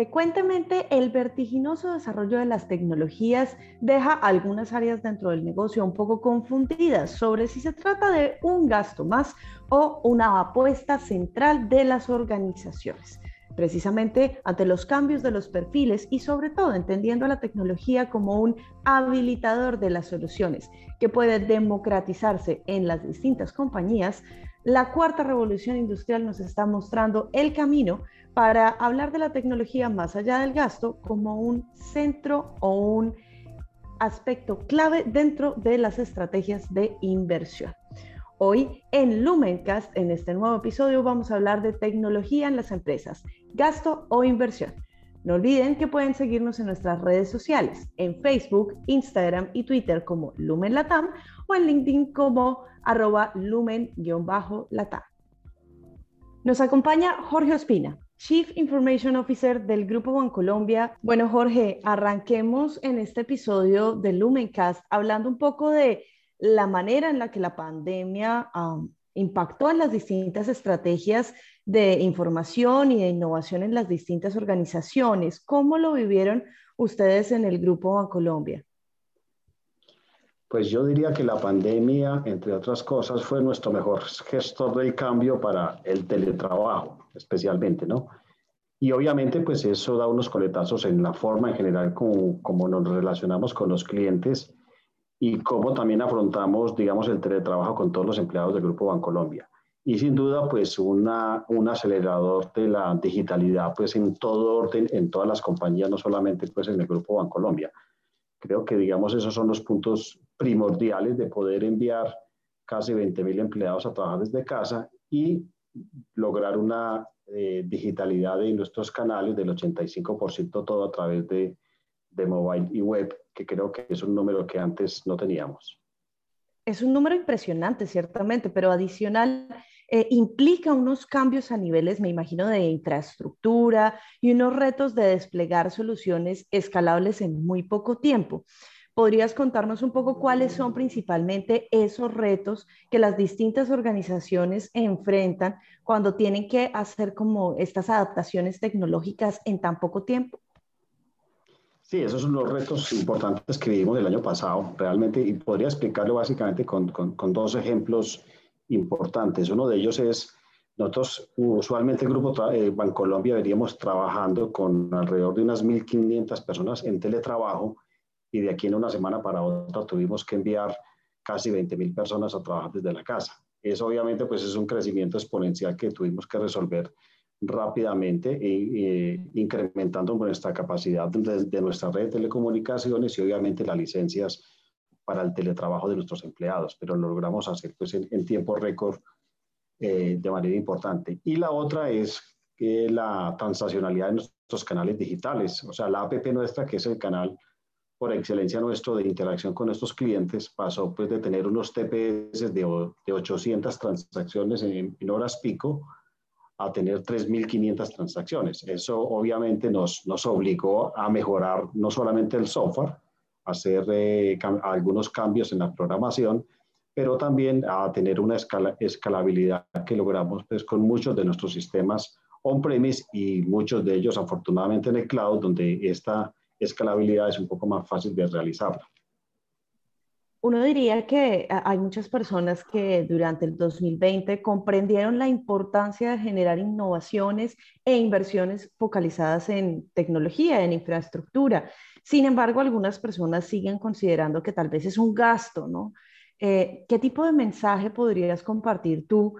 Frecuentemente el vertiginoso desarrollo de las tecnologías deja algunas áreas dentro del negocio un poco confundidas sobre si se trata de un gasto más o una apuesta central de las organizaciones. Precisamente ante los cambios de los perfiles y sobre todo entendiendo la tecnología como un habilitador de las soluciones que puede democratizarse en las distintas compañías, la cuarta revolución industrial nos está mostrando el camino para hablar de la tecnología más allá del gasto como un centro o un aspecto clave dentro de las estrategias de inversión. Hoy en Lumencast, en este nuevo episodio, vamos a hablar de tecnología en las empresas, gasto o inversión. No olviden que pueden seguirnos en nuestras redes sociales, en Facebook, Instagram y Twitter como Lumen Latam o en LinkedIn como arroba lumen-latam. Nos acompaña Jorge Ospina, Chief Information Officer del Grupo Bancolombia. Bueno, Jorge, arranquemos en este episodio de Lumencast hablando un poco de la manera en la que la pandemia impactó en las distintas estrategias de información y de innovación en las distintas organizaciones. ¿Cómo lo vivieron ustedes en el Grupo Bancolombia? Pues yo diría que la pandemia, entre otras cosas, fue nuestro mejor gestor del cambio para el teletrabajo, especialmente, ¿no? Y obviamente, pues eso da unos coletazos en la forma en general como, como nos relacionamos con los clientes y cómo también afrontamos, digamos, el teletrabajo con todos los empleados del Grupo Bancolombia. Y sin duda, pues una, un acelerador de la digitalidad, pues en todo orden, en todas las compañías, no solamente pues en el Grupo Bancolombia. Creo que, digamos, esos son los puntos primordiales de poder enviar casi 20.000 empleados a trabajar desde casa y lograr una eh, digitalidad de nuestros canales del 85% todo a través de, de mobile y web, que creo que es un número que antes no teníamos. Es un número impresionante, ciertamente, pero adicional eh, implica unos cambios a niveles, me imagino, de infraestructura y unos retos de desplegar soluciones escalables en muy poco tiempo. ¿Podrías contarnos un poco cuáles son principalmente esos retos que las distintas organizaciones enfrentan cuando tienen que hacer como estas adaptaciones tecnológicas en tan poco tiempo? Sí, esos son los retos importantes que vivimos el año pasado, realmente, y podría explicarlo básicamente con, con, dos ejemplos importantes. Uno de ellos es, nosotros usualmente el Grupo eh, Bancolombia veríamos trabajando con alrededor de unas 1.500 personas en teletrabajo y de aquí en una semana para otra tuvimos que enviar casi 20.000 personas a trabajar desde la casa. Eso obviamente pues es un crecimiento exponencial que tuvimos que resolver rápidamente e, e incrementando nuestra capacidad de, de, nuestra red de telecomunicaciones y obviamente las licencias para el teletrabajo de nuestros empleados, pero lo logramos hacer pues, en, tiempo récord eh, de manera importante. Y la otra es que la transaccionalidad de nuestros canales digitales, o sea, la APP nuestra, que es el canal por excelencia nuestro de interacción con nuestros clientes, pasó pues de tener unos TPS de, de 800 transacciones en, en horas pico a tener 3.500 transacciones. Eso obviamente nos, nos obligó a mejorar no solamente el software, hacer eh, algunos cambios en la programación, pero también a tener una escalabilidad que logramos pues, con muchos de nuestros sistemas on-premise y muchos de ellos afortunadamente en el cloud, donde esta escalabilidad es un poco más fácil de realizar. Uno diría que hay muchas personas que durante el 2020 comprendieron la importancia de generar innovaciones e inversiones focalizadas en tecnología, en infraestructura. Sin embargo, algunas personas siguen considerando que tal vez es un gasto, ¿no? Eh, ¿Qué tipo de mensaje podrías compartir tú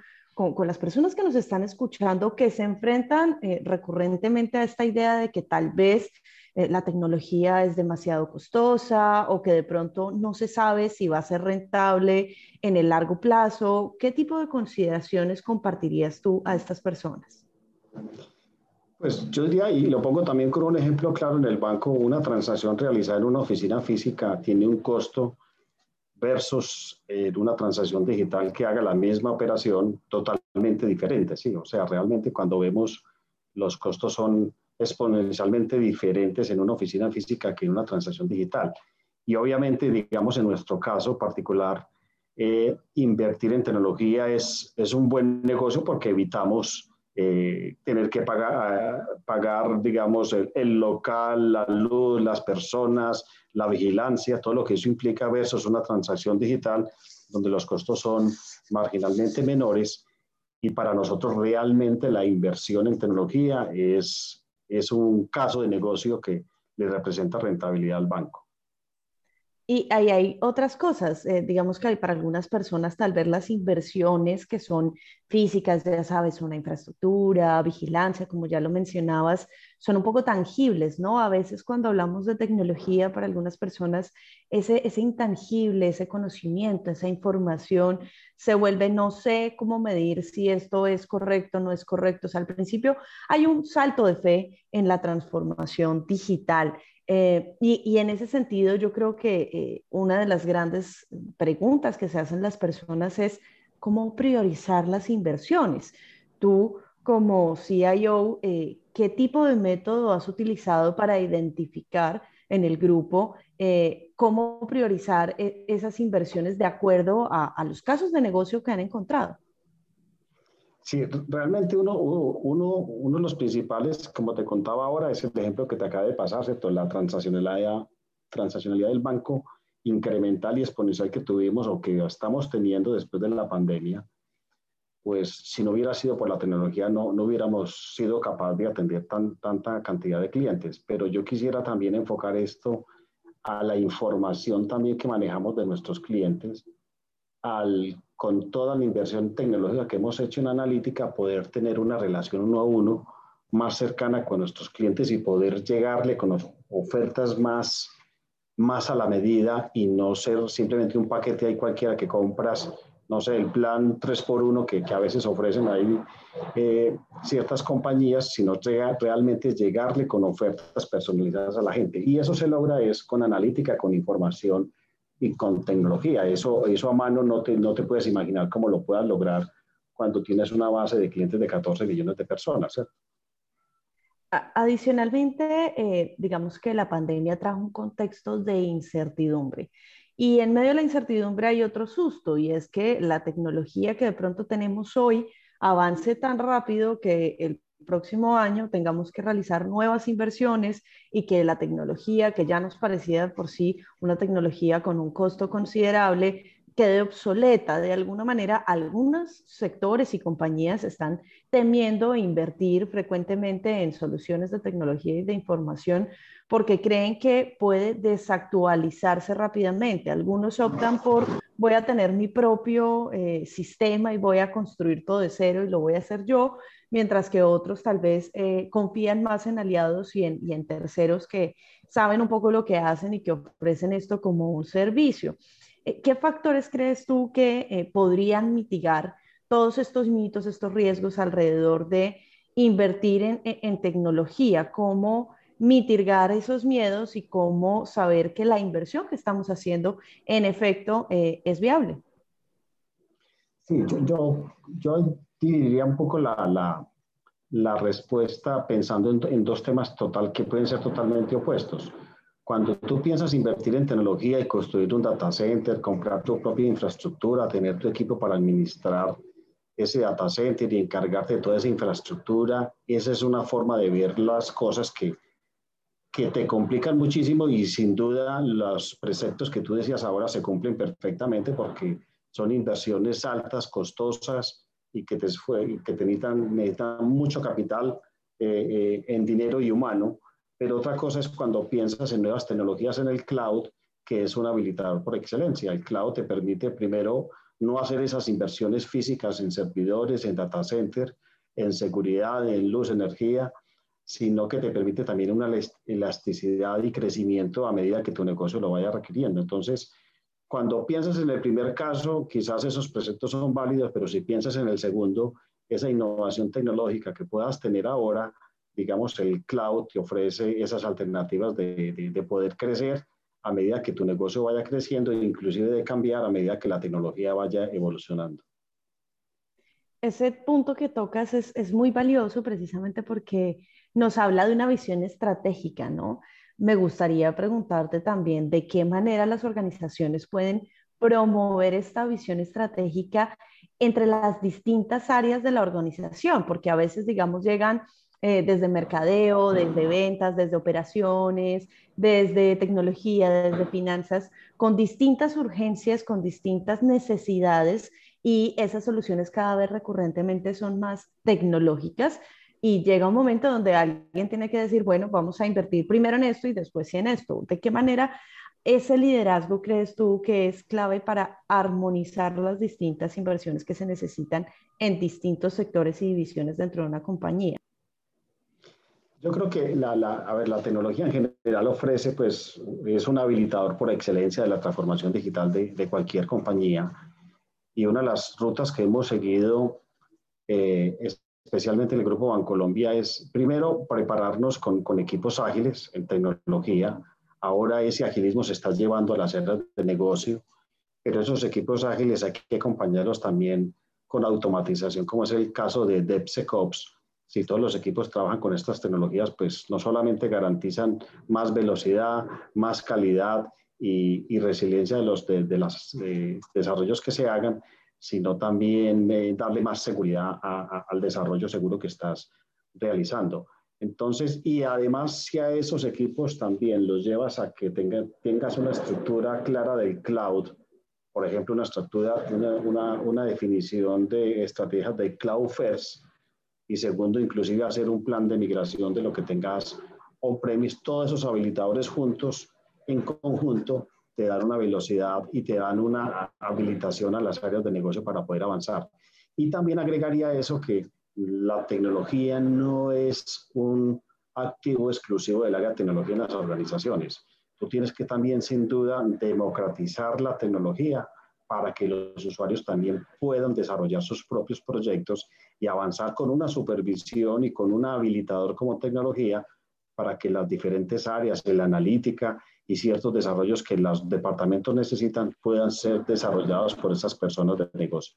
con, las personas que nos están escuchando que se enfrentan eh, recurrentemente a esta idea de que tal vez eh, la tecnología es demasiado costosa o que de pronto no se sabe si va a ser rentable en el largo plazo? ¿Qué tipo de consideraciones compartirías tú a estas personas? Pues yo diría, y lo pongo también con un ejemplo claro en el banco, una transacción realizada en una oficina física tiene un costo versus eh, una transacción digital que haga la misma operación totalmente diferente, ¿sí? O sea, realmente cuando vemos los costos son exponencialmente diferentes en una oficina física que en una transacción digital. Y obviamente, digamos, en nuestro caso particular, eh, invertir en tecnología es, es un buen negocio porque evitamos eh, tener que pagar, pagar digamos, el, local, la luz, las personas, la vigilancia, todo lo que eso implica versus una transacción digital donde los costos son marginalmente menores y para nosotros realmente la inversión en tecnología es, es un caso de negocio que le representa rentabilidad al banco. Y ahí hay otras cosas, eh, digamos que hay para algunas personas tal vez las inversiones que son físicas, ya sabes, una infraestructura, vigilancia, como ya lo mencionabas, son un poco tangibles, ¿no? A veces cuando hablamos de tecnología, para algunas personas, ese, ese intangible, ese conocimiento, esa información se vuelve, no sé cómo medir si esto es correcto no es correcto. O sea, al principio hay un salto de fe en la transformación digital eh, y, en ese sentido, yo creo que eh, una de las grandes preguntas que se hacen las personas es cómo priorizar las inversiones. Tú, como CIO, eh, ¿qué tipo de método has utilizado para identificar en el grupo cómo priorizar esas inversiones de acuerdo a los casos de negocio que han encontrado? Sí, realmente uno, uno, uno de los principales, como te contaba ahora, es el ejemplo que te acaba de pasar, ¿cierto? La transaccionalidad, transaccionalidad del banco incremental y exponencial que tuvimos o que estamos teniendo después de la pandemia, pues si no hubiera sido por la tecnología no, no hubiéramos sido capaces de atender tan, tanta cantidad de clientes. Pero yo quisiera también enfocar esto a la información también que manejamos de nuestros clientes, al con toda la inversión tecnológica que hemos hecho en analítica, poder tener una relación uno a uno más cercana con nuestros clientes y poder llegarle con ofertas más, más a la medida y no ser simplemente un paquete ahí cualquiera que compras, no sé, el plan 3x1 que, que a veces ofrecen ahí eh, ciertas compañías, sino realmente llegarle con ofertas personalizadas a la gente. Y eso se logra es con analítica, con información y con tecnología. Eso, eso a mano no te, no te puedes imaginar cómo lo puedas lograr cuando tienes una base de clientes de 14 millones de personas. Adicionalmente, eh, digamos que la pandemia trajo un contexto de incertidumbre. Y en medio de la incertidumbre hay otro susto, y es que la tecnología que de pronto tenemos hoy avance tan rápido que el próximo año tengamos que realizar nuevas inversiones y que la tecnología, que ya nos parecía por sí una tecnología con un costo considerable, quede obsoleta. De alguna manera, algunos sectores y compañías están temiendo invertir frecuentemente en soluciones de tecnología y de información porque creen que puede desactualizarse rápidamente. Algunos optan por voy a tener mi propio eh, sistema y voy a construir todo de cero y lo voy a hacer yo, mientras que otros tal vez eh, confían más en aliados y en, terceros que saben un poco lo que hacen y que ofrecen esto como un servicio. Eh, ¿Qué factores crees tú que podrían mitigar todos estos mitos, estos riesgos alrededor de invertir en, en tecnología? ¿Cómo mitigar esos miedos y cómo saber que la inversión que estamos haciendo en efecto eh, es viable. Sí, yo, yo, diría un poco la, la, la respuesta pensando en, en, dos temas total que pueden ser totalmente opuestos. Cuando tú piensas invertir en tecnología y construir un data center, comprar tu propia infraestructura, tener tu equipo para administrar ese data center y encargarte de toda esa infraestructura, esa es una forma de ver las cosas que, que te complican muchísimo y sin duda los preceptos que tú decías ahora se cumplen perfectamente porque son inversiones altas, costosas y que te, que te necesitan, mucho capital eh, eh, en dinero y humano. Pero otra cosa es cuando piensas en nuevas tecnologías en el cloud, que es un habilitador por excelencia. El cloud te permite primero no hacer esas inversiones físicas en servidores, en data center, en seguridad, en luz, energía, sino que te permite también una elasticidad y crecimiento a medida que tu negocio lo vaya requiriendo. Entonces, cuando piensas en el primer caso, quizás esos preceptos son válidos, pero si piensas en el segundo, esa innovación tecnológica que puedas tener ahora, digamos, el cloud te ofrece esas alternativas de, de, poder crecer a medida que tu negocio vaya creciendo e inclusive de cambiar a medida que la tecnología vaya evolucionando. Ese punto que tocas es, es muy valioso precisamente porque nos habla de una visión estratégica, ¿no? Me gustaría preguntarte también de qué manera las organizaciones pueden promover esta visión estratégica entre las distintas áreas de la organización, porque a veces, digamos, llegan eh, desde mercadeo, desde ventas, desde operaciones, desde tecnología, desde finanzas, con distintas urgencias, con distintas necesidades y esas soluciones cada vez recurrentemente son más tecnológicas y llega un momento donde alguien tiene que decir, bueno, vamos a invertir primero en esto y después en esto. ¿De qué manera ese liderazgo crees tú que es clave para armonizar las distintas inversiones que se necesitan en distintos sectores y divisiones dentro de una compañía? Yo creo que la, a ver, la tecnología en general ofrece, pues, es un habilitador por excelencia de la transformación digital de, de cualquier compañía. Y una de las rutas que hemos seguido, eh, especialmente en el Grupo Bancolombia, es primero prepararnos con, con equipos ágiles en tecnología. Ahora ese agilismo se está llevando a las áreas de negocio, pero esos equipos ágiles hay que acompañarlos también con automatización, como es el caso de DevSecOps, si todos los equipos trabajan con estas tecnologías, pues no solamente garantizan más velocidad, más calidad y, resiliencia de los de, los eh, desarrollos que se hagan, sino también eh, darle más seguridad al desarrollo seguro que estás realizando. Entonces, y además si a esos equipos también los llevas a que tengas una estructura clara del cloud, por ejemplo, una estructura, una, una, una definición de estrategias de cloud first, y segundo, inclusive hacer un plan de migración de lo que tengas on-premise, todos esos habilitadores juntos, en conjunto, te dan una velocidad y te dan una habilitación a las áreas de negocio para poder avanzar. Y también agregaría eso que la tecnología no es un activo exclusivo del área de tecnología en las organizaciones. Tú tienes que también, sin duda, democratizar la tecnología para que los usuarios también puedan desarrollar sus propios proyectos y avanzar con una supervisión y con un habilitador como tecnología para que las diferentes áreas la analítica y ciertos desarrollos que los departamentos necesitan puedan ser desarrollados por esas personas de negocio.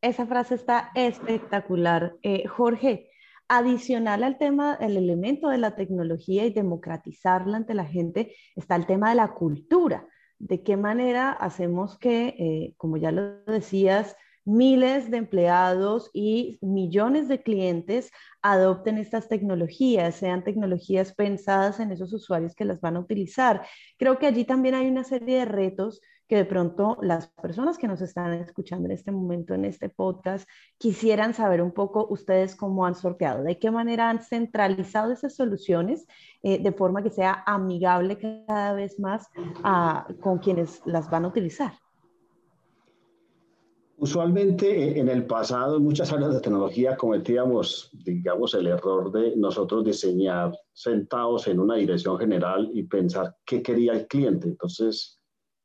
Esa frase está espectacular. Eh, Jorge, adicional al tema, el elemento de la tecnología y democratizarla ante la gente, está el tema de la cultura. ¿De qué manera hacemos que, eh, como ya lo decías, miles de empleados y millones de clientes adopten estas tecnologías, sean tecnologías pensadas en esos usuarios que las van a utilizar. Creo que allí también hay una serie de retos que de pronto las personas que nos están escuchando en este momento en este podcast quisieran saber un poco ustedes cómo han sorteado, de qué manera han centralizado esas soluciones eh, de forma que sea amigable cada vez más con quienes las van a utilizar. Usualmente eh, en el pasado, en muchas áreas de tecnología cometíamos, digamos, el error de nosotros diseñar sentados en una dirección general y pensar qué quería el cliente. Entonces,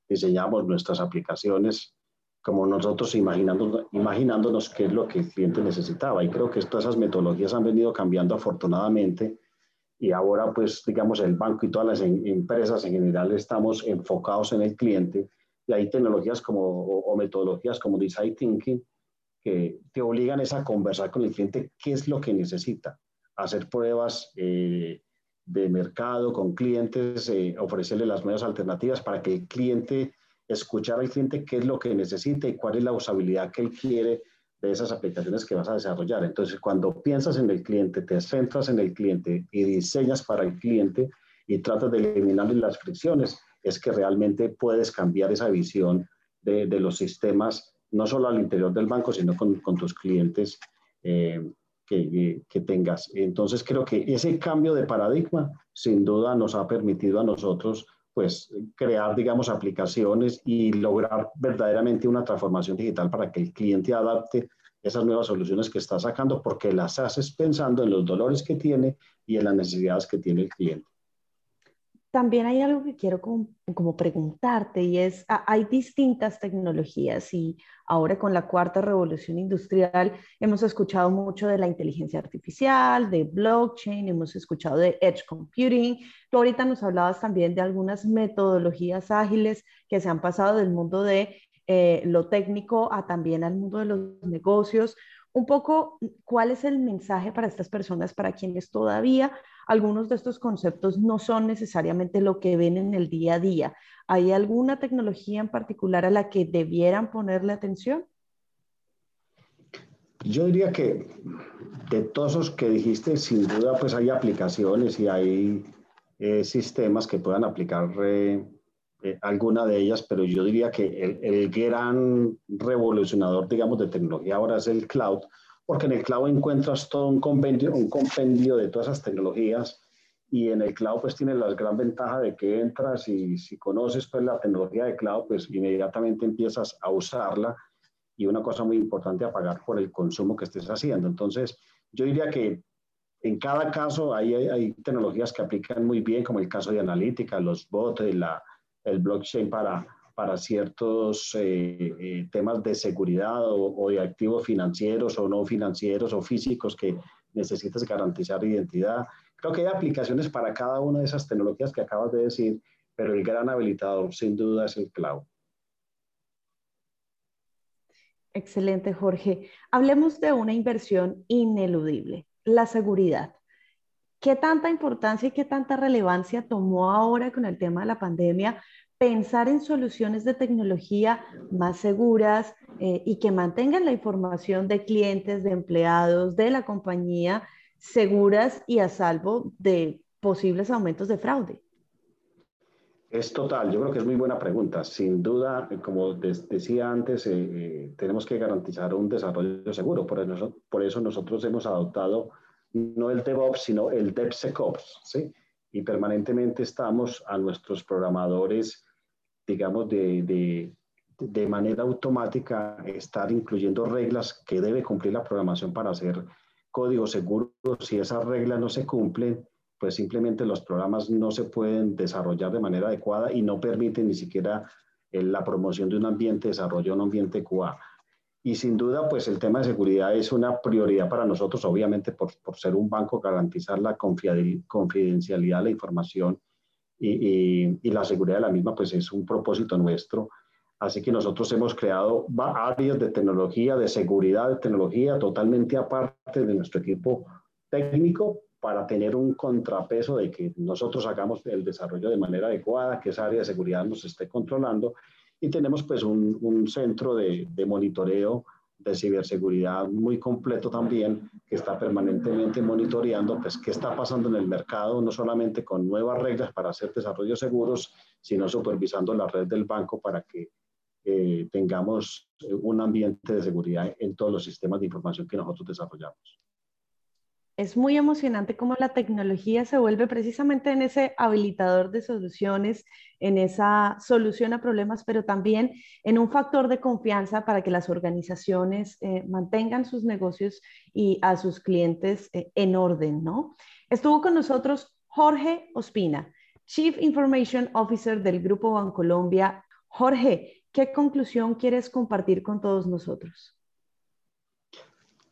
diseñamos nuestras aplicaciones como nosotros imaginándonos, imaginándonos qué es lo que el cliente necesitaba. Y creo que todas esas metodologías han venido cambiando afortunadamente y ahora, pues, digamos, el banco y todas las empresas en general estamos enfocados en el cliente y hay tecnologías como, o, metodologías como Design Thinking que te obligan a conversar con el cliente qué es lo que necesita, hacer pruebas eh, de mercado con clientes, eh, ofrecerle las nuevas alternativas para que el cliente, escuchar al cliente qué es lo que necesita y cuál es la usabilidad que él quiere de esas aplicaciones que vas a desarrollar. Entonces, cuando piensas en el cliente, te centras en el cliente y diseñas para el cliente y tratas de eliminar las fricciones, es que realmente puedes cambiar esa visión de, los sistemas, no solo al interior del banco, sino con, tus clientes eh, que, que, tengas. Entonces creo que ese cambio de paradigma sin duda nos ha permitido a nosotros pues crear, digamos, aplicaciones y lograr verdaderamente una transformación digital para que el cliente adapte esas nuevas soluciones que está sacando porque las haces pensando en los dolores que tiene y en las necesidades que tiene el cliente también hay algo que quiero como, preguntarte y es, hay distintas tecnologías y ahora con la cuarta revolución industrial hemos escuchado mucho de la inteligencia artificial, de blockchain, hemos escuchado de edge computing. Tú ahorita nos hablabas también de algunas metodologías ágiles que se han pasado del mundo de eh, lo técnico a también al mundo de los negocios. un poco cuál es el mensaje para estas personas, para quienes todavía algunos de estos conceptos no son necesariamente lo que ven en el día a día. ¿Hay alguna tecnología en particular a la que debieran ponerle atención? Yo diría que de todos los que dijiste, sin duda, pues hay aplicaciones y hay eh, sistemas que puedan aplicar eh, eh, alguna de ellas, pero yo diría que el, el, gran revolucionador, digamos, de tecnología ahora es el cloud, porque en el cloud encuentras todo un compendio, un compendio de todas esas tecnologías y en el cloud pues tiene la gran ventaja de que entras y si conoces pues la tecnología de cloud pues inmediatamente empiezas a usarla y una cosa muy importante a pagar por el consumo que estés haciendo. Entonces yo diría que en cada caso hay, hay, tecnologías que aplican muy bien como el caso de analítica, los bots, la, el blockchain para, para ciertos eh, eh, temas de seguridad o, de activos financieros o no financieros o físicos que necesitas garantizar identidad. Creo que hay aplicaciones para cada una de esas tecnologías que acabas de decir, pero el gran habilitador sin duda es el cloud. Excelente, Jorge. Hablemos de una inversión ineludible, la seguridad. ¿Qué tanta importancia y qué tanta relevancia tomó ahora con el tema de la pandemia pensar en soluciones de tecnología más seguras eh, y que mantengan la información de clientes, de empleados, de la compañía seguras y a salvo de posibles aumentos de fraude? Es total, yo creo que es muy buena pregunta. Sin duda, como decía antes, eh, eh, tenemos que garantizar un desarrollo seguro. Por eso, por eso nosotros hemos adoptado no el DevOps, sino el DevSecOps, ¿sí? Y permanentemente estamos a nuestros programadores digamos, de, de, de, manera automática estar incluyendo reglas que debe cumplir la programación para hacer código seguro. Si esas reglas no se cumplen, pues simplemente los programas no se pueden desarrollar de manera adecuada y no permiten ni siquiera eh, la promoción de un ambiente de desarrollo, un ambiente QA. Y sin duda, pues el tema de seguridad es una prioridad para nosotros, obviamente por, por ser un banco, garantizar la confidencialidad de la información y, y, la seguridad de la misma, pues es un propósito nuestro. Así que nosotros hemos creado áreas de tecnología, de seguridad de tecnología, totalmente aparte de nuestro equipo técnico para tener un contrapeso de que nosotros hagamos el desarrollo de manera adecuada, que esa área de seguridad nos esté controlando. Y tenemos pues un, un centro de, de monitoreo de ciberseguridad muy completo también, que está permanentemente monitoreando pues, qué está pasando en el mercado, no solamente con nuevas reglas para hacer desarrollos seguros, sino supervisando la red del banco para que eh, tengamos un ambiente de seguridad en todos los sistemas de información que nosotros desarrollamos es muy emocionante cómo la tecnología se vuelve precisamente en ese habilitador de soluciones, en esa solución a problemas, pero también en un factor de confianza para que las organizaciones eh, mantengan sus negocios y a sus clientes eh, en orden, ¿no? Estuvo con nosotros Jorge Ospina, Chief Information Officer del Grupo Bancolombia. Jorge, ¿qué conclusión quieres compartir con todos nosotros?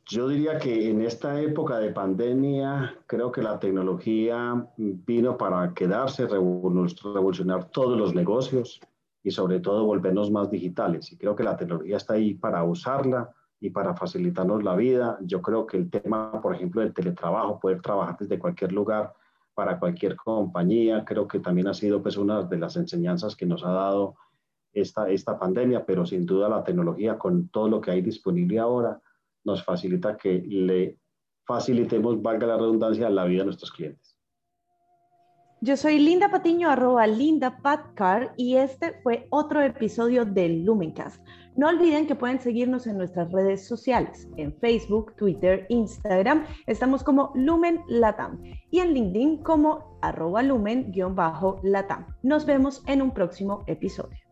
Yo diría que en esta época de pandemia, creo que la tecnología vino para quedarse, revolucionar todos los negocios y sobre todo volvernos más digitales. Y creo que la tecnología está ahí para usarla y para facilitarnos la vida. Yo creo que el tema, por ejemplo, del teletrabajo, poder trabajar desde cualquier lugar para cualquier compañía, creo que también ha sido pues una de las enseñanzas que nos ha dado esta, esta pandemia, pero sin duda la tecnología con todo lo que hay disponible ahora nos facilita que le facilitemos, valga la redundancia, la vida a nuestros clientes. Yo soy Linda Patiño, arroba Linda Patcar, y este fue otro episodio del Lumencast. No olviden que pueden seguirnos en nuestras redes sociales, en Facebook, Twitter, Instagram, estamos como Lumen Latam, y en LinkedIn como arroba Lumen-Latam. Nos vemos en un próximo episodio.